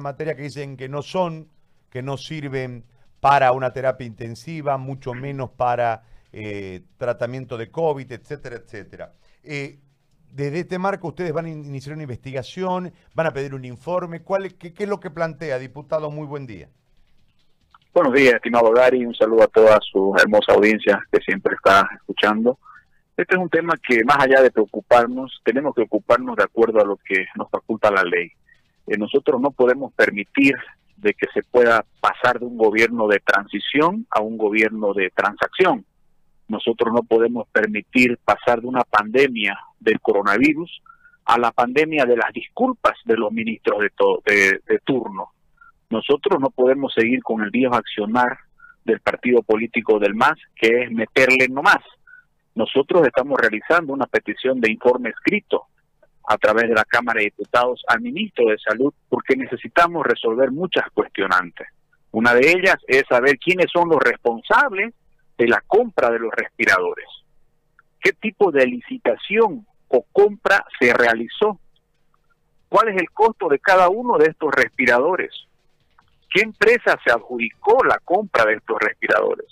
materia que dicen que no son, que no sirven para una terapia intensiva, mucho menos para eh, tratamiento de COVID, etcétera, etcétera. Eh, desde este marco ustedes van a iniciar una investigación, van a pedir un informe. ¿Cuál, qué, qué, es lo que plantea, diputado? Muy buen día. Buenos días, estimado Gary. Un saludo a toda su hermosa audiencia que siempre está escuchando. Este es un tema que más allá de preocuparnos, tenemos que ocuparnos de acuerdo a lo que nos faculta la ley. Eh, nosotros no podemos permitir de que se pueda pasar de un gobierno de transición a un gobierno de transacción. Nosotros no podemos permitir pasar de una pandemia del coronavirus a la pandemia de las disculpas de los ministros de, de, turno. Nosotros no podemos seguir con el viejo accionar del partido político del MAS, que es meterle nomás. Nosotros estamos realizando una petición de informe escrito a través de la Cámara de Diputados al ministro de Salud porque necesitamos resolver muchas cuestionantes. Una de ellas es saber quiénes son los responsables de la compra de los respiradores. ¿Qué tipo de licitación o compra se realizó? ¿Cuál es el costo de cada uno de estos respiradores? ¿Qué empresa se adjudicó la compra de estos respiradores?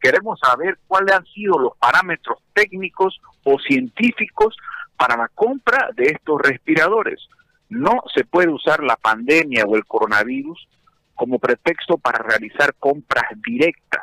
Queremos saber cuáles han sido los parámetros técnicos o científicos para la compra de estos respiradores. No se puede usar la pandemia o el coronavirus como pretexto para realizar compras directas.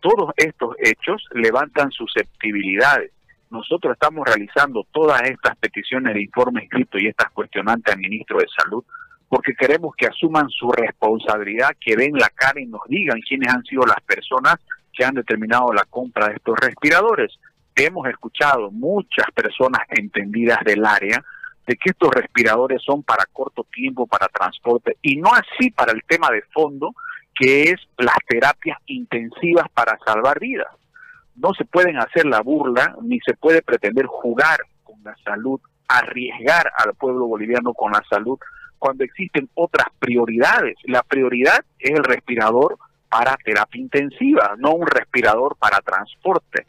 Todos estos hechos levantan susceptibilidades. Nosotros estamos realizando todas estas peticiones de informe escrito y estas cuestionantes al ministro de Salud porque queremos que asuman su responsabilidad, que den la cara y nos digan quiénes han sido las personas que han determinado la compra de estos respiradores. Hemos escuchado muchas personas entendidas del área de que estos respiradores son para corto tiempo, para transporte, y no así para el tema de fondo, que es las terapias intensivas para salvar vidas. No se pueden hacer la burla, ni se puede pretender jugar con la salud, arriesgar al pueblo boliviano con la salud, cuando existen otras prioridades. La prioridad es el respirador para terapia intensiva, no un respirador para transporte.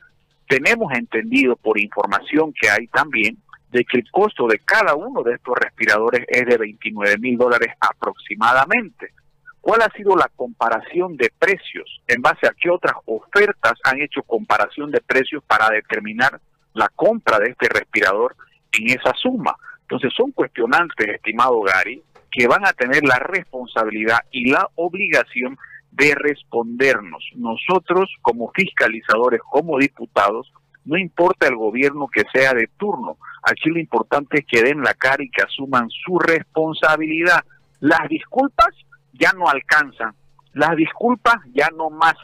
Tenemos entendido por información que hay también de que el costo de cada uno de estos respiradores es de 29 mil dólares aproximadamente. ¿Cuál ha sido la comparación de precios? ¿En base a qué otras ofertas han hecho comparación de precios para determinar la compra de este respirador en esa suma? Entonces son cuestionantes, estimado Gary, que van a tener la responsabilidad y la obligación de respondernos. Nosotros, como fiscalizadores, como diputados, no importa el gobierno que sea de turno, aquí lo importante es que den la cara y que asuman su responsabilidad. Las disculpas ya no alcanzan, las disculpas ya no más.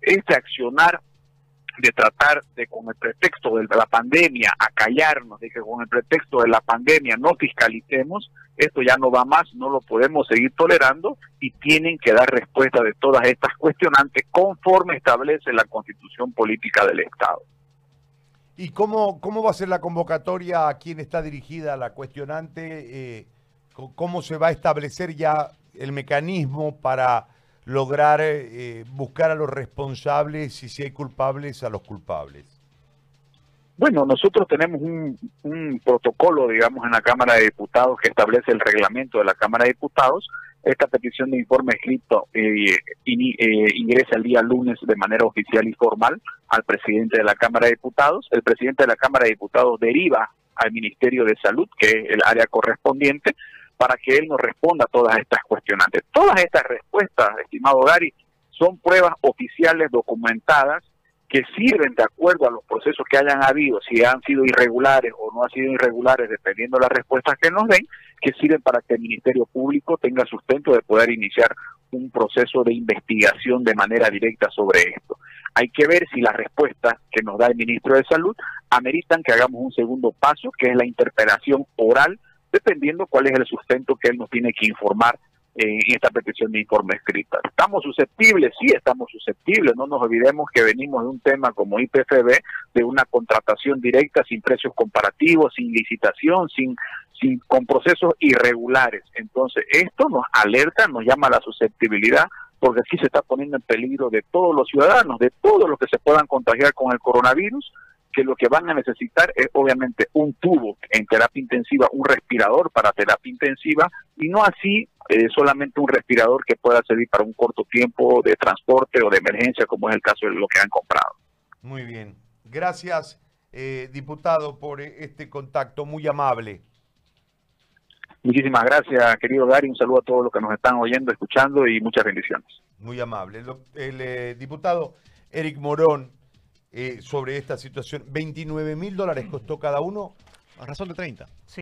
Este accionar de tratar de con el pretexto de la pandemia acallarnos, de que con el pretexto de la pandemia no fiscalicemos, esto ya no va más, no lo podemos seguir tolerando y tienen que dar respuesta de todas estas cuestionantes conforme establece la constitución política del Estado. ¿Y cómo, cómo va a ser la convocatoria a quién está dirigida la cuestionante? Eh, ¿Cómo se va a establecer ya el mecanismo para lograr eh, buscar a los responsables y si hay culpables a los culpables? Bueno, nosotros tenemos un, protocolo, digamos, en la Cámara de Diputados que establece el reglamento de la Cámara de Diputados. Esta petición de informe escrito eh, eh, ingresa el día lunes de manera oficial y formal al presidente de la Cámara de Diputados. El presidente de la Cámara de Diputados deriva al Ministerio de Salud, que es el área correspondiente, para que él nos responda a todas estas cuestionantes. Todas estas respuestas, estimado Gary, son pruebas oficiales documentadas que sirven de acuerdo a los procesos que hayan habido, si han sido irregulares o no han sido irregulares, dependiendo de las respuestas que nos den, que sirven para que el Ministerio Público tenga sustento de poder iniciar un proceso de investigación de manera directa sobre esto. Hay que ver si las respuestas que nos da el ministro de Salud ameritan que hagamos un segundo paso, que es la interpelación oral dependiendo cuál es el sustento que él nos tiene que informar en esta petición de informe escrita. ¿Estamos susceptibles? Sí, estamos susceptibles. No nos olvidemos que venimos de un tema como IPFB, de una contratación directa sin precios comparativos, sin licitación, sin, sin con procesos irregulares. Entonces, esto nos alerta, nos llama a la susceptibilidad, porque aquí se está poniendo en peligro de todos los ciudadanos, de todos los que se puedan contagiar con el coronavirus, que lo que van a necesitar es obviamente un tubo en terapia intensiva, un respirador para terapia intensiva y no así eh, solamente un respirador que pueda servir para un corto tiempo de transporte o de emergencia, como es el caso de lo que han comprado. Muy bien. Gracias, eh, diputado, por este contacto muy amable. Muchísimas gracias, querido Gary. Un saludo a todos los que nos están oyendo, escuchando y muchas bendiciones. Muy amable. El, eh, diputado Eric Morón, sobre esta situación, 29 mil dólares costó cada uno. A razón de 30.